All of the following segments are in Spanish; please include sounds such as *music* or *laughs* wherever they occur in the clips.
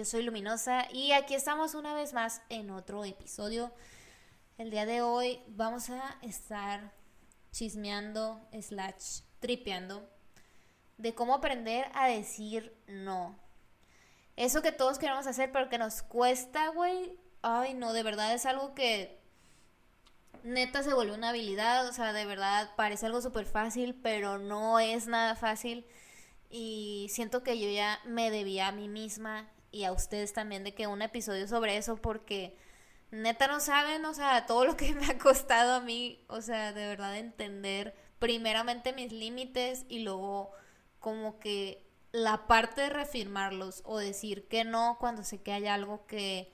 Yo soy Luminosa y aquí estamos una vez más en otro episodio el día de hoy vamos a estar chismeando, slash, tripeando de cómo aprender a decir no. Eso que todos queremos hacer, pero que nos cuesta, güey. Ay, no, de verdad es algo que neta se vuelve una habilidad. O sea, de verdad parece algo súper fácil, pero no es nada fácil. Y siento que yo ya me debía a mí misma y a ustedes también de que un episodio sobre eso, porque neta no saben, o sea, todo lo que *laughs* me ha costado a mí, o sea, de verdad entender primeramente mis límites y luego como que la parte de reafirmarlos o decir que no cuando sé que hay algo que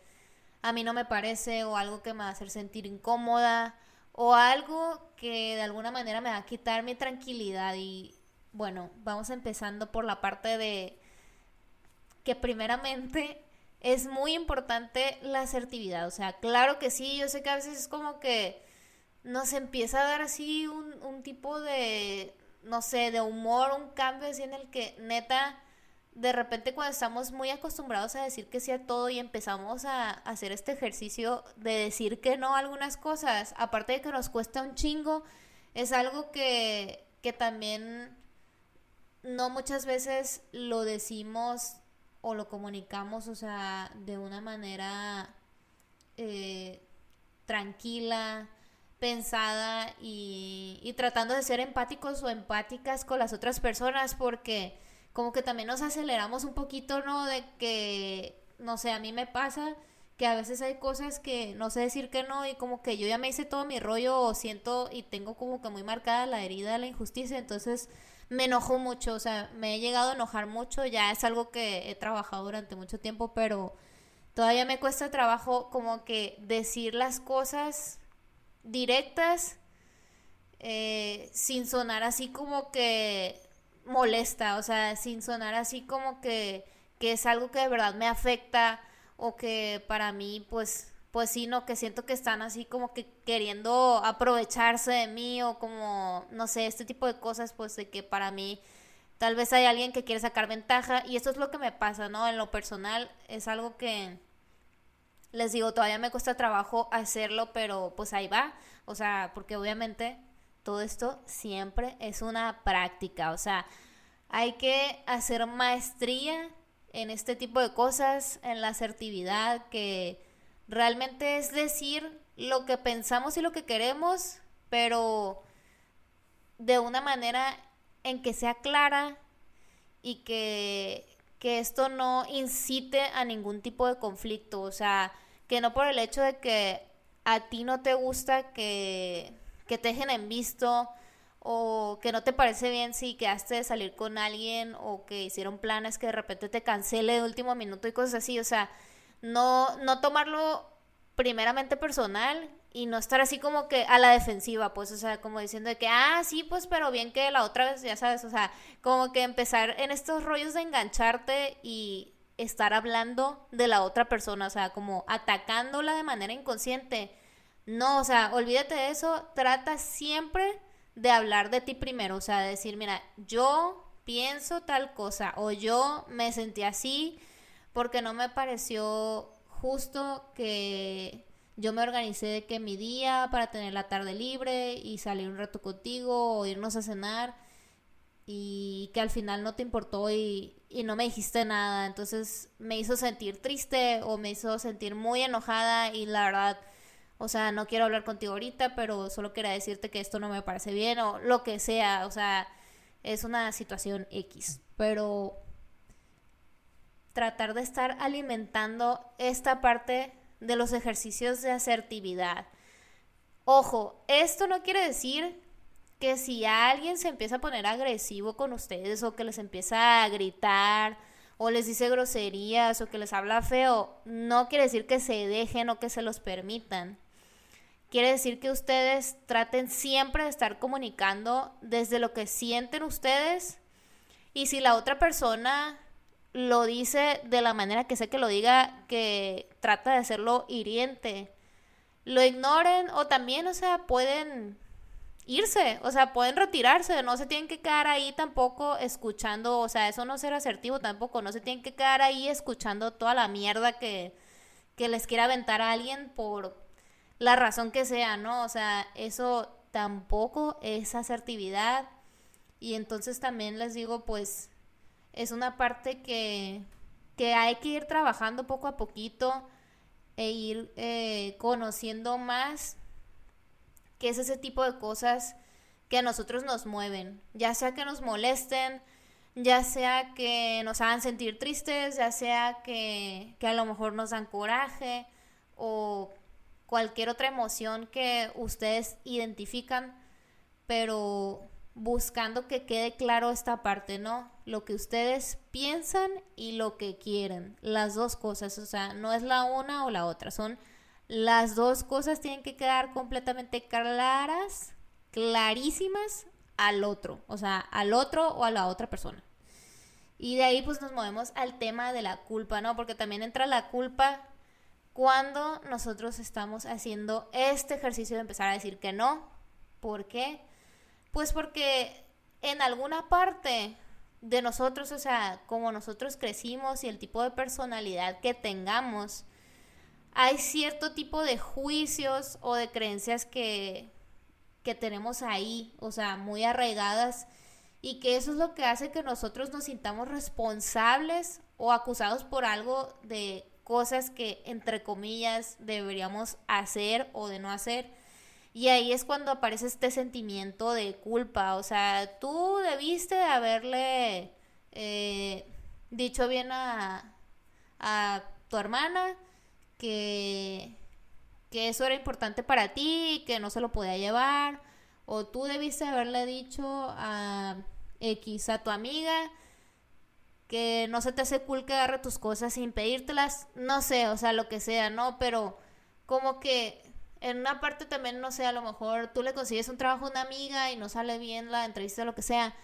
a mí no me parece o algo que me va a hacer sentir incómoda o algo que de alguna manera me va a quitar mi tranquilidad y bueno, vamos empezando por la parte de que primeramente es muy importante la asertividad. O sea, claro que sí, yo sé que a veces es como que nos empieza a dar así un, un tipo de, no sé, de humor, un cambio así en el que neta, de repente cuando estamos muy acostumbrados a decir que sí a todo y empezamos a, hacer este ejercicio de decir que no a algunas cosas, aparte de que nos cuesta un chingo, es algo que, que también no muchas veces lo decimos o lo comunicamos, o sea, de una manera eh, tranquila, pensada y, tratando de ser empáticos o empáticas con las otras personas porque como que también nos aceleramos un poquito, ¿no? De que, no sé, a mí me pasa que a veces hay cosas que no sé decir que no y como que yo ya me hice todo mi rollo o siento y tengo como que muy marcada la herida la injusticia, entonces me enojo mucho, o sea, me he llegado a enojar mucho, ya es algo que he trabajado durante mucho tiempo, pero todavía me cuesta trabajo como que decir las cosas directas eh, sin sonar así como que molesta, o sea, sin sonar así como que, que es algo que de verdad me afecta o que para mí pues pues sí, no, que siento que están así como que queriendo aprovecharse de mí o como, no sé, este tipo de cosas, pues de que para mí tal vez hay alguien que quiere sacar ventaja. Y eso es lo que me pasa, ¿no? En lo personal es algo que les digo, todavía me cuesta trabajo hacerlo, pero pues ahí va, o sea, porque obviamente todo esto siempre es una práctica, o sea, hay que hacer maestría en este tipo de cosas, en la asertividad, que Realmente es decir lo que pensamos y lo que queremos, pero de una manera en que sea clara y que, que esto no incite a ningún tipo de conflicto. O sea, que no por el hecho de que a ti no te gusta que, que te dejen en visto o que no te parece bien si quedaste de salir con alguien o que hicieron planes que de repente te cancele de último minuto y cosas así. O sea, no, no tomarlo primeramente personal y no estar así como que a la defensiva, pues, o sea, como diciendo de que, ah, sí, pues, pero bien que la otra vez, ya sabes, o sea, como que empezar en estos rollos de engancharte y estar hablando de la otra persona, o sea, como atacándola de manera inconsciente. No, o sea, olvídate de eso, trata siempre de hablar de ti primero, o sea, de decir, mira, yo pienso tal cosa o yo me sentí así porque no me pareció justo que yo me organicé de que mi día para tener la tarde libre y salir un rato contigo o irnos a cenar y que al final no te importó y, y, no me dijiste nada. Entonces me hizo sentir triste o me hizo sentir muy enojada y la verdad, o sea, no quiero hablar contigo ahorita, pero solo quería decirte que esto no me parece bien o lo que sea. O sea, es una situación X. Pero tratar de estar alimentando esta parte de los ejercicios de asertividad. Ojo, esto no quiere decir que si alguien se empieza a poner agresivo con ustedes o que les empieza a gritar o les dice groserías o que les habla feo, no quiere decir que se dejen o que se los permitan. Quiere decir que ustedes traten siempre de estar comunicando desde lo que sienten ustedes y si la otra persona lo dice de la manera que sé que lo diga, que trata de hacerlo hiriente, lo ignoren o también, o sea, pueden irse, o sea, pueden retirarse, no se tienen que quedar ahí tampoco escuchando, o sea, eso no ser asertivo tampoco, no se tienen que quedar ahí escuchando toda la mierda que, que les quiera aventar a alguien por la razón que sea, ¿no? O sea, eso tampoco es asertividad. Y entonces también les digo, pues, es una parte que, que hay que ir trabajando poco a poquito e ir eh, conociendo más que es ese tipo de cosas que a nosotros nos mueven, ya sea que nos molesten, ya sea que nos hagan sentir tristes, ya sea que, que a lo mejor nos dan coraje o cualquier otra emoción que ustedes identifican, pero buscando que quede claro esta parte, ¿no? Lo que ustedes piensan y lo que quieren, las dos cosas, o sea, no es la una o la otra, son las dos cosas tienen que quedar completamente claras, clarísimas al otro, o sea, al otro o a la otra persona. Y de ahí pues nos movemos al tema de la culpa, ¿no? Porque también entra la culpa cuando nosotros estamos haciendo este ejercicio de empezar a decir que no. ¿Por qué? Pues porque en alguna parte de nosotros, o sea, como nosotros crecimos y el tipo de personalidad que tengamos, hay cierto tipo de juicios o de creencias que, que tenemos ahí, o sea, muy arraigadas, y que eso es lo que hace que nosotros nos sintamos responsables o acusados por algo de cosas que, entre comillas, deberíamos hacer o de no hacer. Y ahí es cuando aparece este sentimiento de culpa. O sea, tú debiste haberle eh, dicho bien a, a tu hermana que, que eso era importante para ti que no se lo podía llevar. O tú debiste haberle dicho a X, a tu amiga, que no se te hace cool que agarre tus cosas sin pedírtelas. No sé, o sea, lo que sea, ¿no? Pero como que en una parte también, no sé, a lo mejor tú le consigues un trabajo a una amiga y no sale bien la entrevista, lo que sea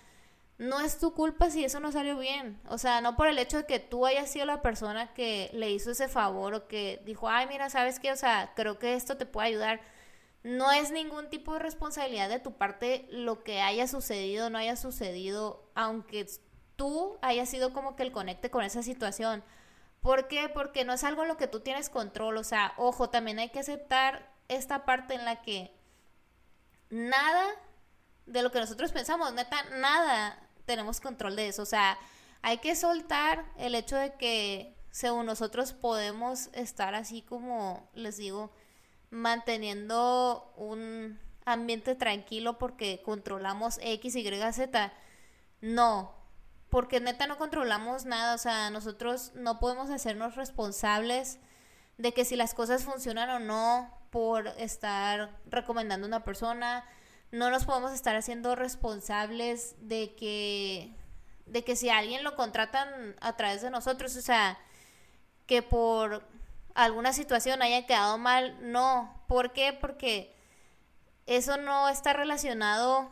no es tu culpa si eso no salió bien. O sea, no por el hecho de que tú hayas sido la persona que le hizo ese favor o que dijo, ay, mira, ¿sabes qué? O sea, creo que esto te puede ayudar. No es ningún tipo de responsabilidad de tu parte lo que haya sucedido no haya sucedido, aunque tú hayas sido como que el conecte con esa situación. ¿Por qué? Porque no es algo en lo que tú tienes control. O sea, ojo, también hay que aceptar esta parte en la que nada de lo que nosotros pensamos, neta, nada tenemos control de eso. O sea, hay que soltar el hecho de que según nosotros podemos estar así como, les digo, manteniendo un ambiente tranquilo porque controlamos X, Y, Z. No, porque neta no controlamos nada, o sea, nosotros no podemos hacernos responsables de que si las cosas funcionan o no por estar recomendando a una persona, no nos podemos estar haciendo responsables de que de que si alguien lo contratan a través de nosotros, o sea, que por alguna situación haya quedado mal, no. ¿Por qué? Porque eso no está relacionado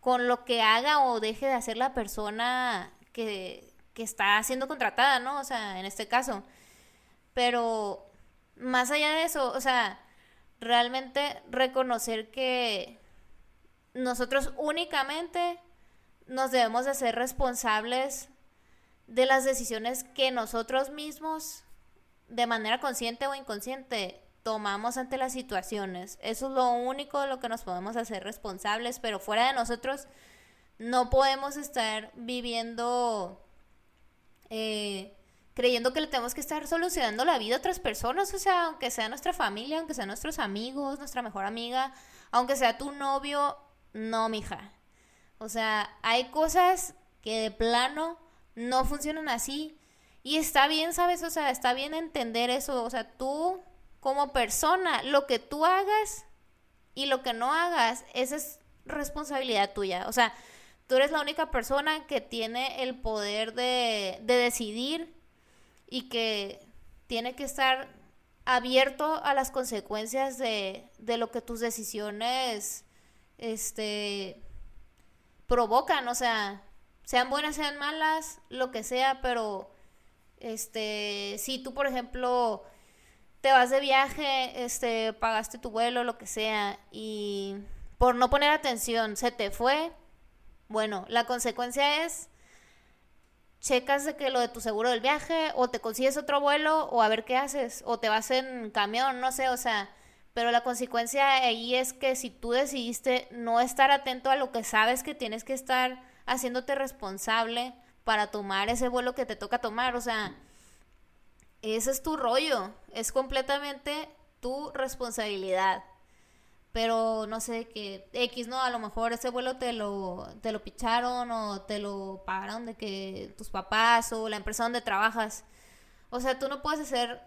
con lo que haga o deje de hacer la persona que, que está siendo contratada, ¿no? O sea, en este caso. Pero más allá de eso, o sea, realmente reconocer que nosotros únicamente nos debemos de ser responsables de las decisiones que nosotros mismos, de manera consciente o inconsciente, tomamos ante las situaciones. Eso es lo único de lo que nos podemos hacer responsables, pero fuera de nosotros no podemos estar viviendo eh, creyendo que le tenemos que estar solucionando la vida a otras personas, o sea, aunque sea nuestra familia, aunque sea nuestros amigos, nuestra mejor amiga, aunque sea tu novio, no, mija. O sea, hay cosas que de plano no funcionan así. Y está bien, ¿sabes? O sea, está bien entender eso. O sea, tú como persona, lo que tú hagas y lo que no hagas, esa es responsabilidad tuya. O sea, tú eres la única persona que tiene el poder de, de decidir y que tiene que estar abierto a las consecuencias de, de lo que tus decisiones este provocan, o sea, sean buenas, sean malas, lo que sea, pero este, si tú, por ejemplo, te vas de viaje, este, pagaste tu vuelo, lo que sea, y por no poner atención se te fue, bueno, la consecuencia es checas de que lo de tu seguro del viaje o te consigues otro vuelo o a ver qué haces o te vas en camión, no sé, o sea, pero la consecuencia ahí es que si tú decidiste no estar atento a lo que sabes que tienes que estar haciéndote responsable para tomar ese vuelo que te toca tomar, o sea, ese es tu rollo, es completamente tu responsabilidad. Pero no sé, que X, ¿no? A lo mejor ese vuelo te lo, te lo picharon o te lo pagaron de que tus papás o la empresa donde trabajas. O sea, tú no puedes ser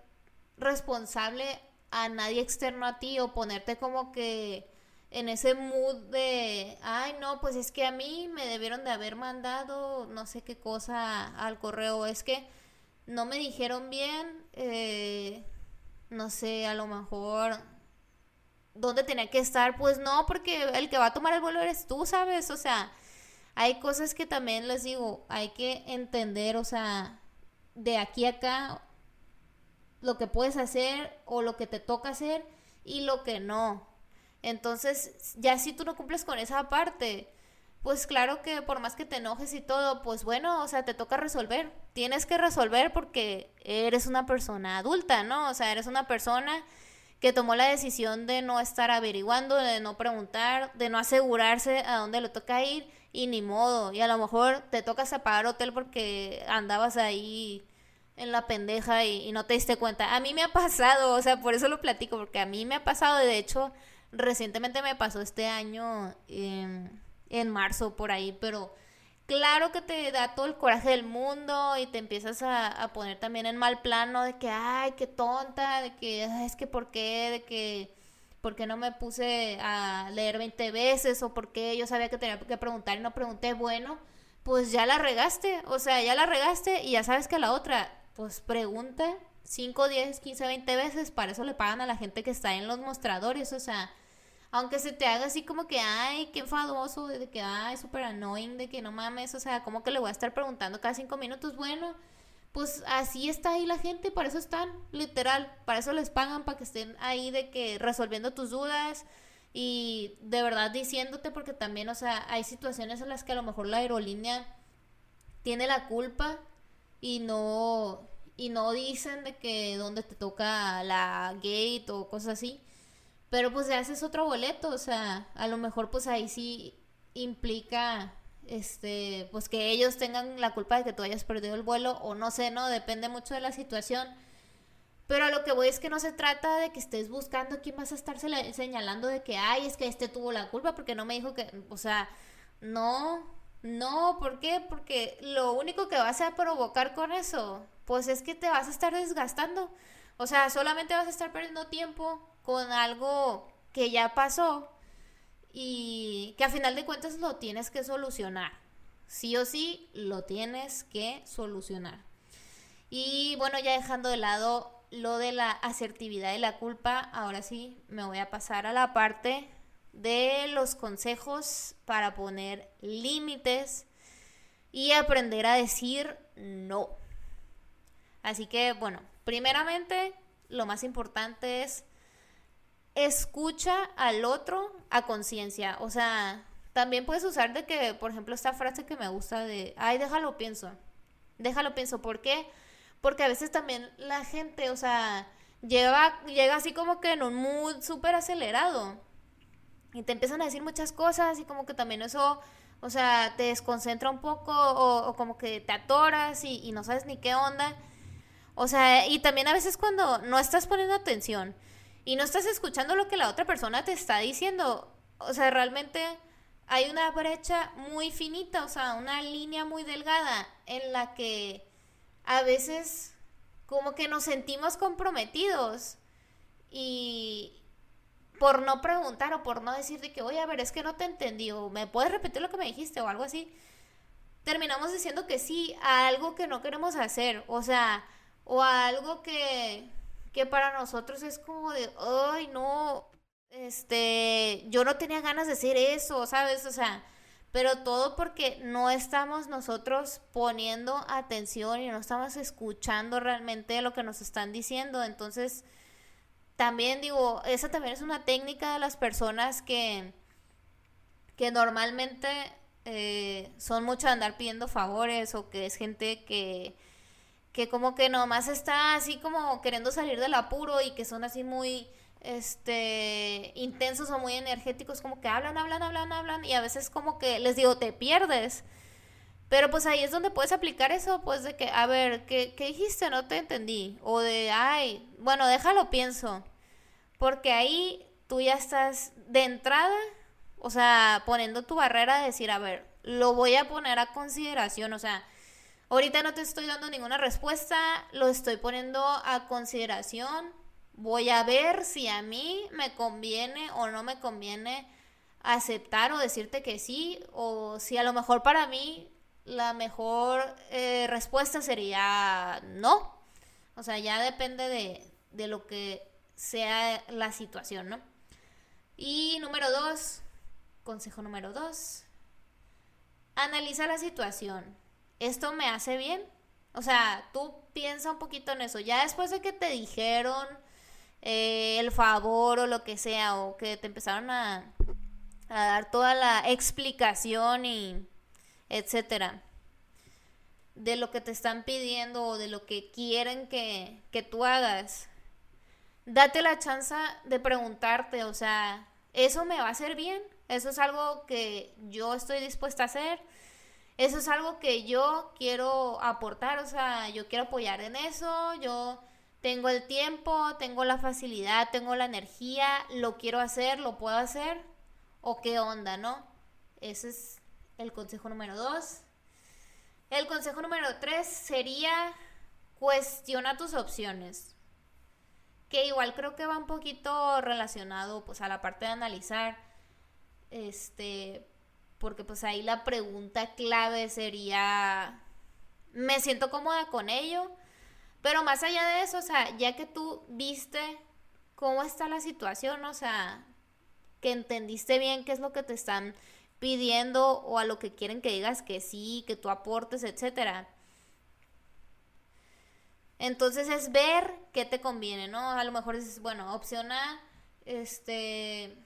responsable a nadie externo a ti o ponerte como que en ese mood de, ay, no, pues es que a mí me debieron de haber mandado no sé qué cosa al correo, es que no me dijeron bien, eh, no sé, a lo mejor dónde tenía que estar, pues no, porque el que va a tomar el vuelo eres tú, ¿sabes? O sea, hay cosas que también les digo, hay que entender, o sea, de aquí a acá, lo que puedes hacer o lo que te toca hacer y lo que no. Entonces, ya si tú no cumples con esa parte, pues claro que por más que te enojes y todo, pues bueno, o sea, te toca resolver. Tienes que resolver porque eres una persona adulta, ¿no? O sea, eres una persona que tomó la decisión de no estar averiguando, de no preguntar, de no asegurarse a dónde le toca ir y ni modo. Y a lo mejor te tocas a pagar hotel porque andabas ahí en la pendeja y, no te diste cuenta. A mí me ha pasado, o sea, por eso lo platico, porque a mí me ha pasado, de hecho, recientemente me pasó este año en, en marzo por ahí, pero claro que te da todo el coraje del mundo y te empiezas a, poner también en mal plano de que, ay, qué tonta, de que, es que, ¿por qué? De que, ¿por qué no me puse a leer 20 veces? O ¿por qué yo sabía que tenía que preguntar y no pregunté? Bueno, pues ya la regaste, o sea, ya la regaste y ya sabes que la otra, pues pregunta 5, 10, 15, 20 veces, para eso le pagan a la gente que está en los mostradores, o sea, aunque se te haga así como que, ay, qué enfadoso, de que, ay, súper annoying, de que no mames, o sea, como que le voy a estar preguntando cada cinco minutos, bueno, pues así está ahí la gente, para eso están, literal, para eso les pagan, para que estén ahí de que resolviendo tus dudas y de verdad diciéndote, porque también, o sea, hay situaciones en las que a lo mejor la aerolínea tiene la culpa y no, y no dicen de que dónde te toca la gate o cosas así. Pero pues ya haces otro boleto, o sea, a lo mejor pues ahí sí implica este pues que ellos tengan la culpa de que tú hayas perdido el vuelo o no sé, no, depende mucho de la situación. Pero a lo que voy es que no se trata de que estés buscando quién vas a estar señalando de que, ay, es que este tuvo la culpa porque no me dijo que, o sea, no, no, ¿por qué? Porque lo único que vas a provocar con eso, pues es que te vas a estar desgastando. O sea, solamente vas a estar perdiendo tiempo con algo que ya pasó y que a final de cuentas lo tienes que solucionar. Sí o sí, lo tienes que solucionar. Y bueno, ya dejando de lado lo de la asertividad y la culpa, ahora sí me voy a pasar a la parte de los consejos para poner límites y aprender a decir no. Así que bueno, primeramente lo más importante es escucha al otro a conciencia. O sea, también puedes usar de que, por ejemplo, esta frase que me gusta de, ay, déjalo pienso. Déjalo pienso. ¿Por qué? Porque a veces también la gente, o sea, llega, llega así como que en un mood súper acelerado. Y te empiezan a decir muchas cosas y como que también eso, o sea, te desconcentra un poco o, como que te atoras y no sabes ni qué onda. O sea, y también a veces cuando no estás poniendo atención y no estás escuchando lo que la otra persona te está diciendo. O sea, realmente hay una brecha muy finita, o sea, una línea muy delgada en la que a veces como que nos sentimos comprometidos y por no preguntar o por no decirte que, oye, a ver, es que no te entendí, o me puedes repetir lo que me dijiste o algo así, terminamos diciendo que sí a algo que no queremos hacer, o sea, o a algo que, que para nosotros es como de, ay, no, este, yo no tenía ganas de hacer eso, ¿sabes? O sea, pero todo porque no estamos nosotros poniendo atención y no estamos escuchando realmente lo que nos están diciendo, entonces también digo, esa también es una técnica de las personas que, que normalmente eh, son mucho de andar pidiendo favores o que es gente que, que como que nomás está así como queriendo salir del apuro y que son así muy este intensos o muy energéticos, como que hablan, hablan, hablan, hablan y a veces como que les digo, te pierdes. Pero pues ahí es donde puedes aplicar eso, pues de que, a ver, ¿qué, ¿qué, dijiste? No te entendí. O de, ay, bueno, déjalo, pienso. Porque ahí tú ya estás de entrada, o sea, poniendo tu barrera de decir, a ver, lo voy a poner a consideración, o sea, ahorita no te estoy dando ninguna respuesta, lo estoy poniendo a consideración. Voy a ver si a mí me conviene o no me conviene aceptar o decirte que sí, o si a lo mejor para mí la mejor eh, respuesta sería no. O sea, ya depende de, de lo que sea la situación, ¿no? Y número dos, consejo número dos, analiza la situación. ¿Esto me hace bien? O sea, tú piensa un poquito en eso. Ya después de que te dijeron eh, el favor o lo que sea, o que te empezaron a, a dar toda la explicación y etcétera de lo que te están pidiendo o de lo que quieren que, que tú hagas, date la chance de preguntarte, o sea, ¿eso me va a hacer bien? ¿Eso es algo que yo estoy dispuesta a hacer? ¿Eso es algo que yo quiero aportar? O sea, yo quiero apoyar en eso, yo tengo el tiempo, tengo la facilidad, tengo la energía, lo quiero hacer, lo puedo hacer, o qué onda, ¿no? Ese es el consejo número dos. El consejo número tres sería cuestiona tus opciones. Que igual creo que va un poquito relacionado pues a la parte de analizar. Este, porque pues ahí la pregunta clave sería, ¿me siento cómoda con ello? Pero más allá de eso, o sea, ya que tú viste cómo está la situación, o sea, que entendiste bien qué es lo que te están pidiendo o a lo que quieren que digas que sí, que tú aportes, etcétera. Entonces es ver qué te conviene, ¿no? A lo mejor dices, bueno, opción A, este,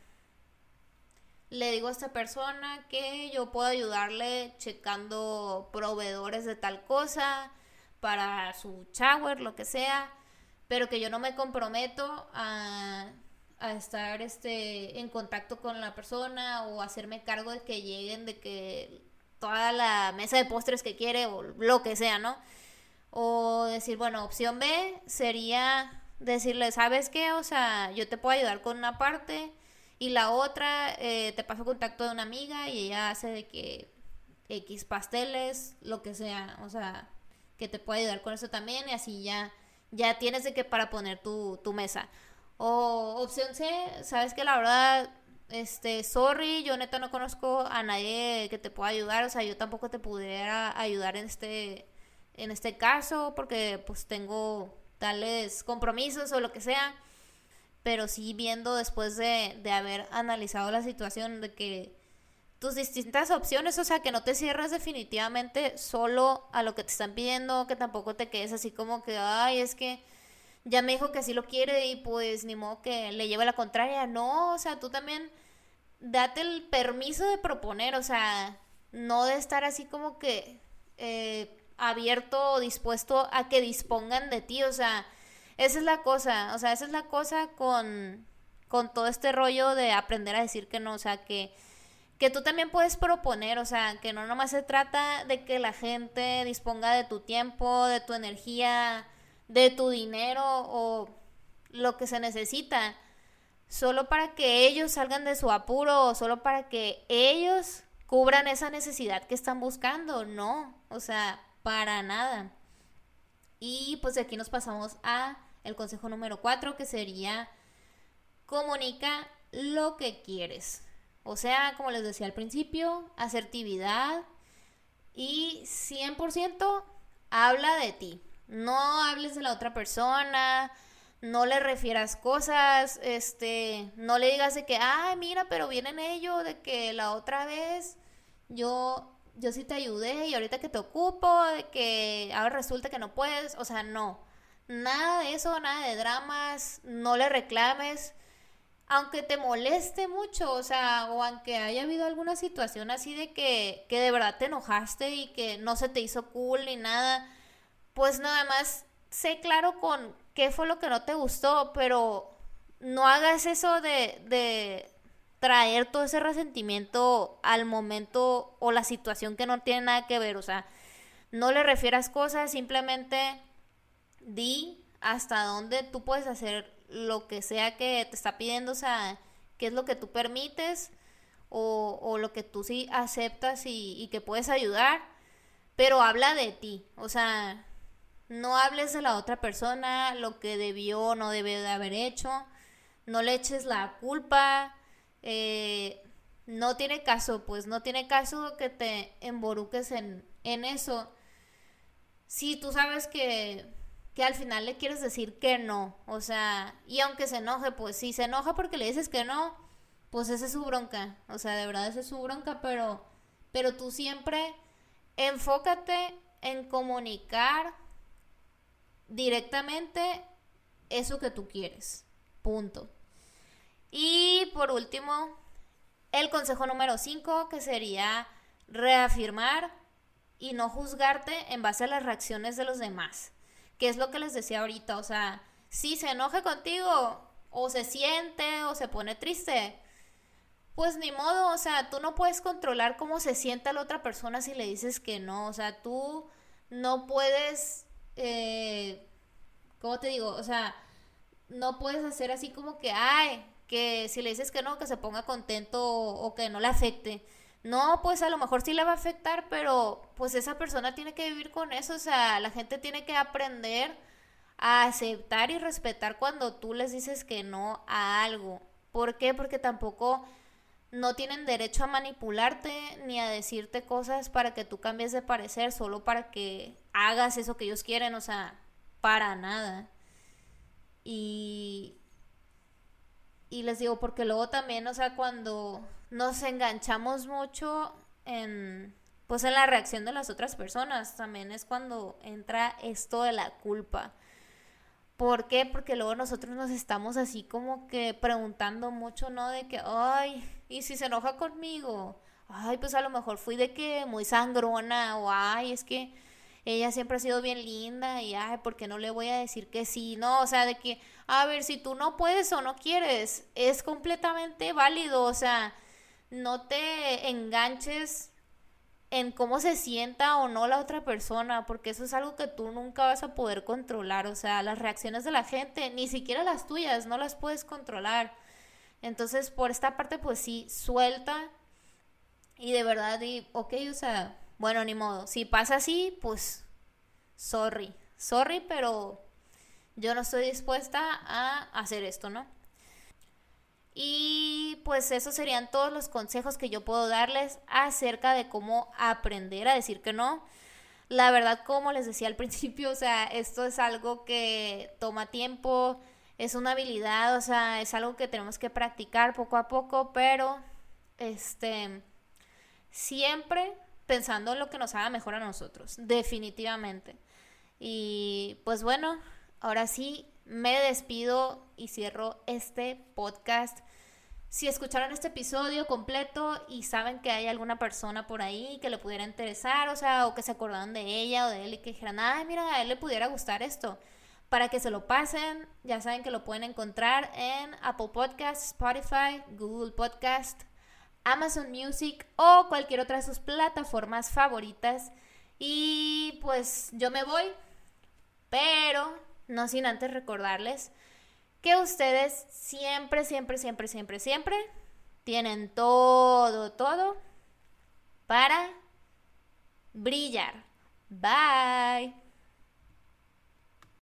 le digo a esta persona que yo puedo ayudarle checando proveedores de tal cosa para su shower, lo que sea, pero que yo no me comprometo a a estar este en contacto con la persona o hacerme cargo de que lleguen de que toda la mesa de postres que quiere o lo que sea, ¿no? O decir, bueno, opción B sería decirle, ¿sabes qué? O sea, yo te puedo ayudar con una parte y la otra eh, te paso contacto de una amiga y ella hace de que X pasteles, lo que sea, o sea, que te puede ayudar con eso también y así ya, ya tienes de que para poner tu, tu mesa. O opción C, sabes que la verdad, este, sorry, yo neta no conozco a nadie que te pueda ayudar, o sea, yo tampoco te pudiera ayudar en este, en este caso, porque pues tengo tales compromisos o lo que sea, pero sí viendo después de, de haber analizado la situación de que tus distintas opciones, o sea, que no te cierres definitivamente solo a lo que te están pidiendo, que tampoco te quedes así como que, ay, es que ya me dijo que así lo quiere y pues ni modo que le lleve la contraria. No, o sea, tú también date el permiso de proponer, o sea, no de estar así como que eh, abierto o dispuesto a que dispongan de ti, o sea, esa es la cosa, o sea, esa es la cosa con, con todo este rollo de aprender a decir que no, o sea, que, que tú también puedes proponer, o sea, que no nomás se trata de que la gente disponga de tu tiempo, de tu energía, de tu dinero o lo que se necesita, solo para que ellos salgan de su apuro o solo para que ellos cubran esa necesidad que están buscando, no, o sea, para nada. Y pues aquí nos pasamos a el consejo número cuatro, que sería comunica lo que quieres. O sea, como les decía al principio, asertividad y 100% habla de ti. No hables de la otra persona, no le refieras cosas, este, no le digas de que, ay, mira, pero vienen ellos, de que la otra vez yo, yo sí te ayudé y ahorita que te ocupo, de que ahora resulta que no puedes, o sea, no, nada de eso, nada de dramas, no le reclames, aunque te moleste mucho, o sea, o aunque haya habido alguna situación así de que, que de verdad te enojaste y que no se te hizo cool ni nada, pues nada más sé claro con qué fue lo que no te gustó, pero no hagas eso de, de traer todo ese resentimiento al momento o la situación que no tiene nada que ver, o sea, no le refieras cosas, simplemente di hasta dónde tú puedes hacer lo que sea que te está pidiendo, o sea, qué es lo que tú permites o, lo que tú sí aceptas y, que puedes ayudar, pero habla de ti, o sea, no hables de la otra persona, lo que debió o no debió de haber hecho. No le eches la culpa. Eh, no tiene caso, pues no tiene caso que te emboruques en, en eso. Si tú sabes que, que al final le quieres decir que no. O sea, y aunque se enoje, pues si se enoja porque le dices que no, pues esa es su bronca. O sea, de verdad esa es su bronca, pero, pero tú siempre enfócate en comunicar directamente eso que tú quieres. Punto. Y por último, el consejo número 5, que sería reafirmar y no juzgarte en base a las reacciones de los demás. Que es lo que les decía ahorita, o sea, si se enoja contigo o se siente o se pone triste, pues ni modo, o sea, tú no puedes controlar cómo se siente la otra persona si le dices que no, o sea, tú no puedes eh, ¿cómo te digo? O sea, no puedes hacer así como que, ay, que si le dices que no, que se ponga contento o, que no le afecte. No, pues a lo mejor sí le va a afectar, pero pues esa persona tiene que vivir con eso, o sea, la gente tiene que aprender a aceptar y respetar cuando tú les dices que no a algo. ¿Por qué? Porque tampoco no tienen derecho a manipularte ni a decirte cosas para que tú cambies de parecer, solo para que hagas eso que ellos quieren, o sea, para nada. Y, y les digo, porque luego también, o sea, cuando nos enganchamos mucho en, pues en la reacción de las otras personas, también es cuando entra esto de la culpa. ¿Por qué? Porque luego nosotros nos estamos así como que preguntando mucho, ¿no? De que, ay, ¿y si se enoja conmigo? Ay, pues a lo mejor fui de que muy sangrona o ay, es que ella siempre ha sido bien linda y, ay, ¿por qué no le voy a decir que sí? No, o sea, de que, a ver, si tú no puedes o no quieres, es completamente válido, o sea, no te enganches en cómo se sienta o no la otra persona, porque eso es algo que tú nunca vas a poder controlar, o sea, las reacciones de la gente, ni siquiera las tuyas, no las puedes controlar. Entonces, por esta parte, pues sí, suelta y de verdad, y, ok, o sea, bueno, ni modo. Si pasa así, pues sorry. Sorry, pero yo no estoy dispuesta a hacer esto, ¿no? Y pues esos serían todos los consejos que yo puedo darles acerca de cómo aprender a decir que no. La verdad, como les decía al *laughs* principio, o sea, esto es algo que toma tiempo, es una habilidad, o sea, es algo que tenemos que practicar poco a poco, pero este siempre pensando en lo que nos haga mejor a nosotros, definitivamente. Y pues bueno, ahora sí me despido y cierro este podcast. Si escucharon este episodio completo y saben que hay alguna persona por ahí que le pudiera interesar, o sea, o que se acordaron de ella o de él y que dijeran, ay, mira, a él le pudiera gustar esto, para que se lo pasen, ya saben que lo pueden encontrar en Apple Podcasts, Spotify, Google Podcast, Amazon Music o cualquier otra de sus plataformas favoritas. Y pues yo me voy, pero no sin antes recordarles que ustedes siempre, siempre, siempre, siempre, siempre tienen todo, todo para brillar. Bye.